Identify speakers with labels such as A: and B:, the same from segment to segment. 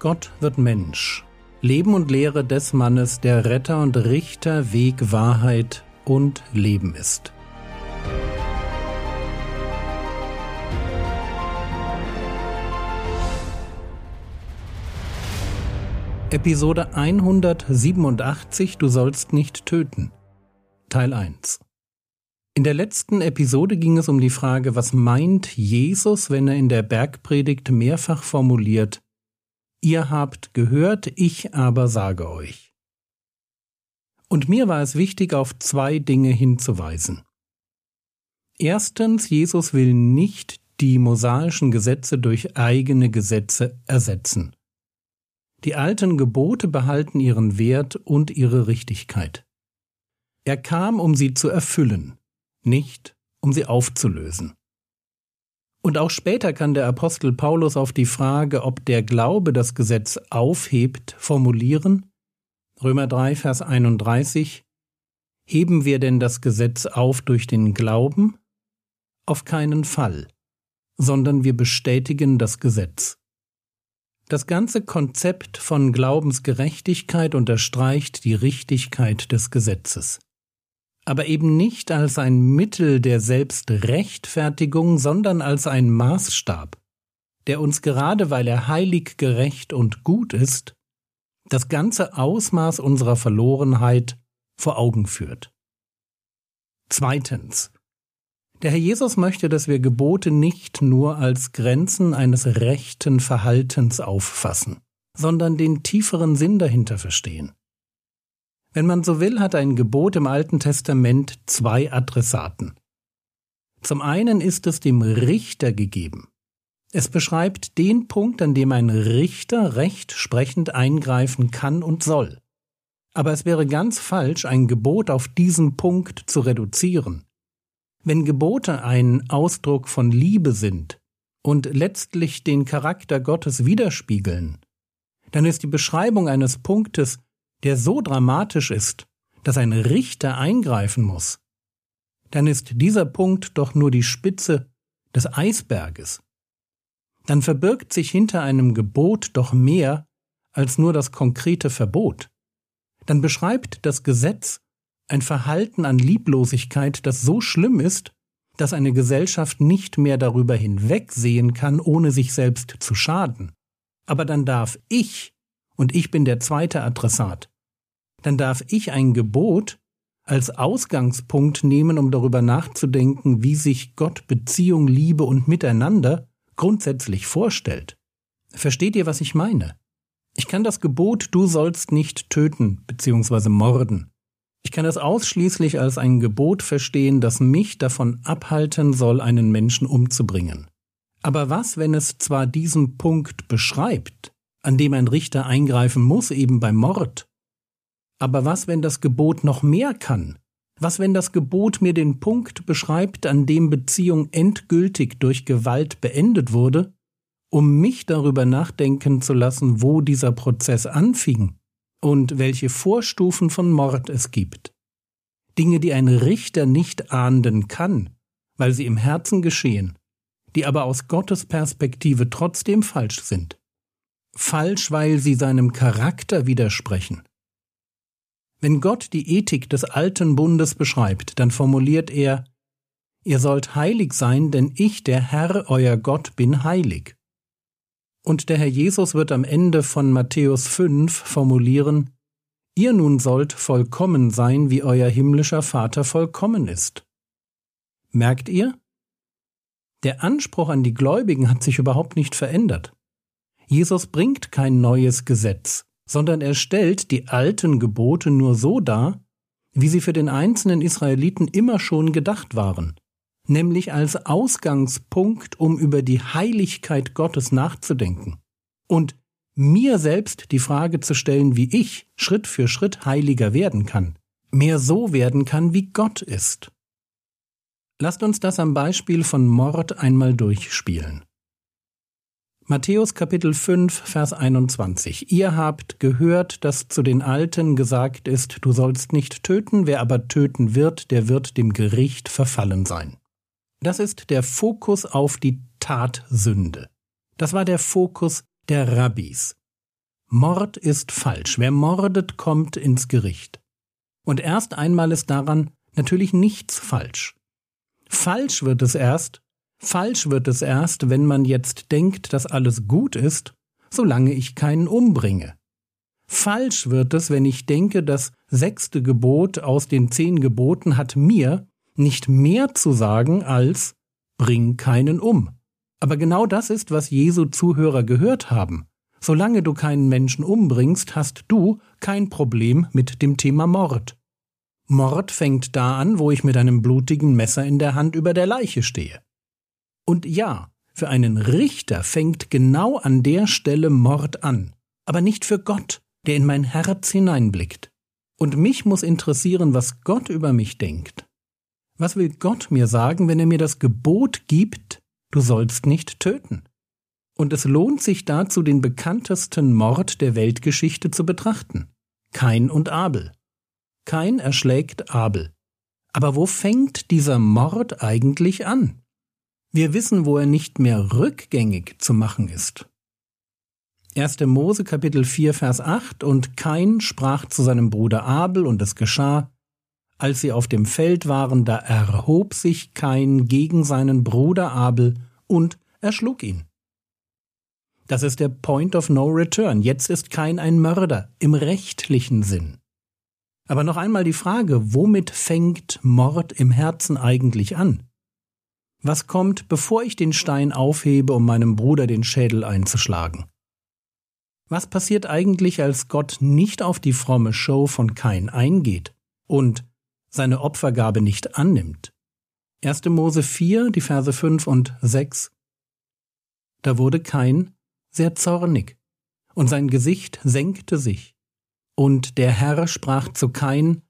A: Gott wird Mensch. Leben und Lehre des Mannes, der Retter und Richter, Weg, Wahrheit und Leben ist. Episode 187 Du sollst nicht töten. Teil 1 In der letzten Episode ging es um die Frage, was meint Jesus, wenn er in der Bergpredigt mehrfach formuliert, Ihr habt gehört, ich aber sage euch. Und mir war es wichtig, auf zwei Dinge hinzuweisen. Erstens, Jesus will nicht die mosaischen Gesetze durch eigene Gesetze ersetzen. Die alten Gebote behalten ihren Wert und ihre Richtigkeit. Er kam, um sie zu erfüllen, nicht um sie aufzulösen. Und auch später kann der Apostel Paulus auf die Frage, ob der Glaube das Gesetz aufhebt, formulieren. Römer 3, Vers 31. Heben wir denn das Gesetz auf durch den Glauben? Auf keinen Fall, sondern wir bestätigen das Gesetz. Das ganze Konzept von Glaubensgerechtigkeit unterstreicht die Richtigkeit des Gesetzes aber eben nicht als ein Mittel der Selbstrechtfertigung, sondern als ein Maßstab, der uns gerade weil er heilig, gerecht und gut ist, das ganze Ausmaß unserer Verlorenheit vor Augen führt. Zweitens. Der Herr Jesus möchte, dass wir Gebote nicht nur als Grenzen eines rechten Verhaltens auffassen, sondern den tieferen Sinn dahinter verstehen. Wenn man so will, hat ein Gebot im Alten Testament zwei Adressaten. Zum einen ist es dem Richter gegeben. Es beschreibt den Punkt, an dem ein Richter rechtsprechend eingreifen kann und soll. Aber es wäre ganz falsch, ein Gebot auf diesen Punkt zu reduzieren. Wenn Gebote ein Ausdruck von Liebe sind und letztlich den Charakter Gottes widerspiegeln, dann ist die Beschreibung eines Punktes der so dramatisch ist, dass ein Richter eingreifen muss, dann ist dieser Punkt doch nur die Spitze des Eisberges. Dann verbirgt sich hinter einem Gebot doch mehr als nur das konkrete Verbot. Dann beschreibt das Gesetz ein Verhalten an Lieblosigkeit, das so schlimm ist, dass eine Gesellschaft nicht mehr darüber hinwegsehen kann, ohne sich selbst zu schaden. Aber dann darf ich und ich bin der zweite Adressat, dann darf ich ein Gebot als Ausgangspunkt nehmen, um darüber nachzudenken, wie sich Gott Beziehung, Liebe und Miteinander grundsätzlich vorstellt. Versteht ihr, was ich meine? Ich kann das Gebot, du sollst nicht töten bzw. morden. Ich kann es ausschließlich als ein Gebot verstehen, das mich davon abhalten soll, einen Menschen umzubringen. Aber was, wenn es zwar diesen Punkt beschreibt, an dem ein Richter eingreifen muss, eben beim Mord. Aber was, wenn das Gebot noch mehr kann? Was, wenn das Gebot mir den Punkt beschreibt, an dem Beziehung endgültig durch Gewalt beendet wurde, um mich darüber nachdenken zu lassen, wo dieser Prozess anfing und welche Vorstufen von Mord es gibt? Dinge, die ein Richter nicht ahnden kann, weil sie im Herzen geschehen, die aber aus Gottes Perspektive trotzdem falsch sind falsch, weil sie seinem Charakter widersprechen. Wenn Gott die Ethik des alten Bundes beschreibt, dann formuliert er Ihr sollt heilig sein, denn ich, der Herr, euer Gott, bin heilig. Und der Herr Jesus wird am Ende von Matthäus 5 formulieren Ihr nun sollt vollkommen sein, wie euer himmlischer Vater vollkommen ist. Merkt ihr? Der Anspruch an die Gläubigen hat sich überhaupt nicht verändert. Jesus bringt kein neues Gesetz, sondern er stellt die alten Gebote nur so dar, wie sie für den einzelnen Israeliten immer schon gedacht waren, nämlich als Ausgangspunkt, um über die Heiligkeit Gottes nachzudenken und mir selbst die Frage zu stellen, wie ich Schritt für Schritt heiliger werden kann, mehr so werden kann, wie Gott ist. Lasst uns das am Beispiel von Mord einmal durchspielen. Matthäus Kapitel 5, Vers 21. Ihr habt gehört, dass zu den Alten gesagt ist, du sollst nicht töten, wer aber töten wird, der wird dem Gericht verfallen sein. Das ist der Fokus auf die Tatsünde. Das war der Fokus der Rabbis. Mord ist falsch. Wer mordet, kommt ins Gericht. Und erst einmal ist daran natürlich nichts falsch. Falsch wird es erst, falsch wird es erst, wenn man jetzt denkt, dass alles gut ist, solange ich keinen umbringe. Falsch wird es, wenn ich denke, das sechste Gebot aus den zehn Geboten hat mir nicht mehr zu sagen als bring keinen um. Aber genau das ist, was Jesu Zuhörer gehört haben. Solange du keinen Menschen umbringst, hast du kein Problem mit dem Thema Mord. Mord fängt da an, wo ich mit einem blutigen Messer in der Hand über der Leiche stehe. Und ja, für einen Richter fängt genau an der Stelle Mord an, aber nicht für Gott, der in mein Herz hineinblickt. Und mich muss interessieren, was Gott über mich denkt. Was will Gott mir sagen, wenn er mir das Gebot gibt, du sollst nicht töten? Und es lohnt sich dazu, den bekanntesten Mord der Weltgeschichte zu betrachten. Kain und Abel. Kain erschlägt Abel. Aber wo fängt dieser Mord eigentlich an? Wir wissen, wo er nicht mehr rückgängig zu machen ist. 1. Mose Kapitel 4 Vers 8 Und Kain sprach zu seinem Bruder Abel und es geschah, als sie auf dem Feld waren, da erhob sich Kain gegen seinen Bruder Abel und erschlug ihn. Das ist der Point of No Return. Jetzt ist Kain ein Mörder im rechtlichen Sinn. Aber noch einmal die Frage, womit fängt Mord im Herzen eigentlich an? Was kommt, bevor ich den Stein aufhebe, um meinem Bruder den Schädel einzuschlagen? Was passiert eigentlich, als Gott nicht auf die fromme Show von Kain eingeht und seine Opfergabe nicht annimmt? 1. Mose 4, die Verse 5 und 6. Da wurde Kain sehr zornig, und sein Gesicht senkte sich. Und der Herr sprach zu Kain,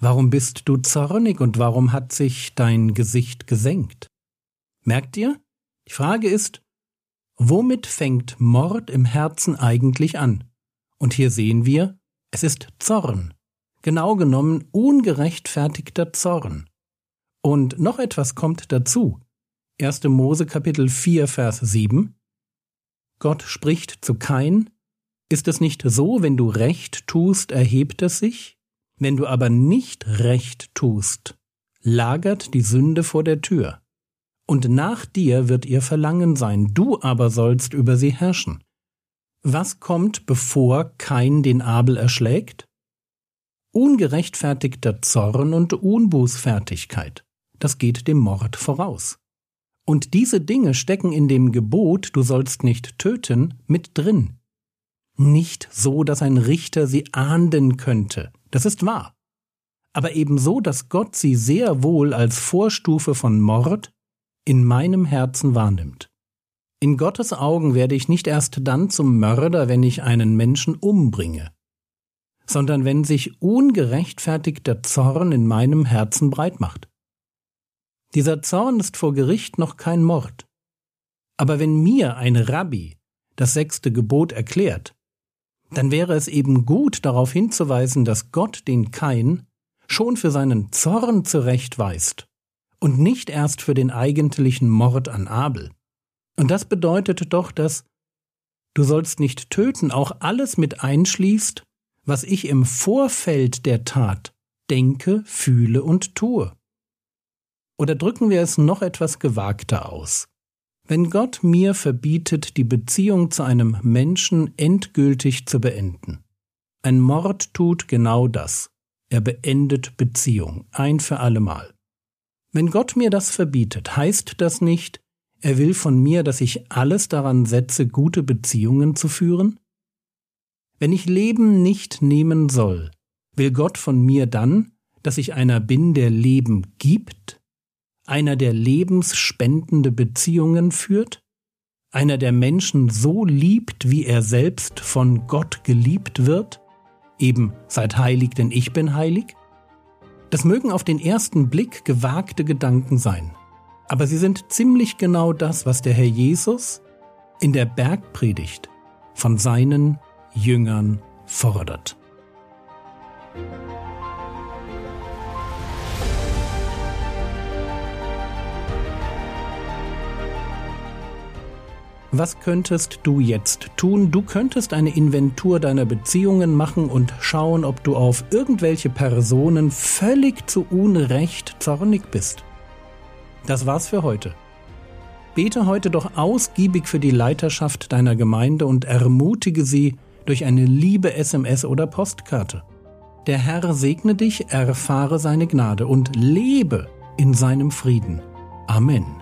A: Warum bist du zornig und warum hat sich dein Gesicht gesenkt? Merkt ihr? Die Frage ist, womit fängt Mord im Herzen eigentlich an? Und hier sehen wir, es ist Zorn. Genau genommen ungerechtfertigter Zorn. Und noch etwas kommt dazu. 1. Mose Kapitel 4 Vers 7. Gott spricht zu Kain, ist es nicht so, wenn du Recht tust, erhebt es sich? Wenn du aber nicht Recht tust, lagert die Sünde vor der Tür. Und nach dir wird ihr Verlangen sein, du aber sollst über sie herrschen. Was kommt, bevor Kain den Abel erschlägt? Ungerechtfertigter Zorn und Unbußfertigkeit. Das geht dem Mord voraus. Und diese Dinge stecken in dem Gebot, du sollst nicht töten, mit drin nicht so, dass ein Richter sie ahnden könnte. Das ist wahr. Aber ebenso, dass Gott sie sehr wohl als Vorstufe von Mord in meinem Herzen wahrnimmt. In Gottes Augen werde ich nicht erst dann zum Mörder, wenn ich einen Menschen umbringe, sondern wenn sich ungerechtfertigter Zorn in meinem Herzen breit macht. Dieser Zorn ist vor Gericht noch kein Mord. Aber wenn mir ein Rabbi das sechste Gebot erklärt, dann wäre es eben gut darauf hinzuweisen, dass Gott den Kain schon für seinen Zorn zurechtweist und nicht erst für den eigentlichen Mord an Abel. Und das bedeutet doch, dass du sollst nicht töten auch alles mit einschließt, was ich im Vorfeld der Tat denke, fühle und tue. Oder drücken wir es noch etwas gewagter aus. Wenn Gott mir verbietet, die Beziehung zu einem Menschen endgültig zu beenden. Ein Mord tut genau das. Er beendet Beziehung ein für allemal. Wenn Gott mir das verbietet, heißt das nicht, er will von mir, dass ich alles daran setze, gute Beziehungen zu führen? Wenn ich Leben nicht nehmen soll, will Gott von mir dann, dass ich einer bin, der Leben gibt? einer, der lebensspendende Beziehungen führt, einer, der Menschen so liebt, wie er selbst von Gott geliebt wird, eben seid heilig, denn ich bin heilig? Das mögen auf den ersten Blick gewagte Gedanken sein, aber sie sind ziemlich genau das, was der Herr Jesus in der Bergpredigt von seinen Jüngern fordert. Was könntest du jetzt tun? Du könntest eine Inventur deiner Beziehungen machen und schauen, ob du auf irgendwelche Personen völlig zu Unrecht zornig bist. Das war's für heute. Bete heute doch ausgiebig für die Leiterschaft deiner Gemeinde und ermutige sie durch eine liebe SMS oder Postkarte. Der Herr segne dich, erfahre seine Gnade und lebe in seinem Frieden. Amen.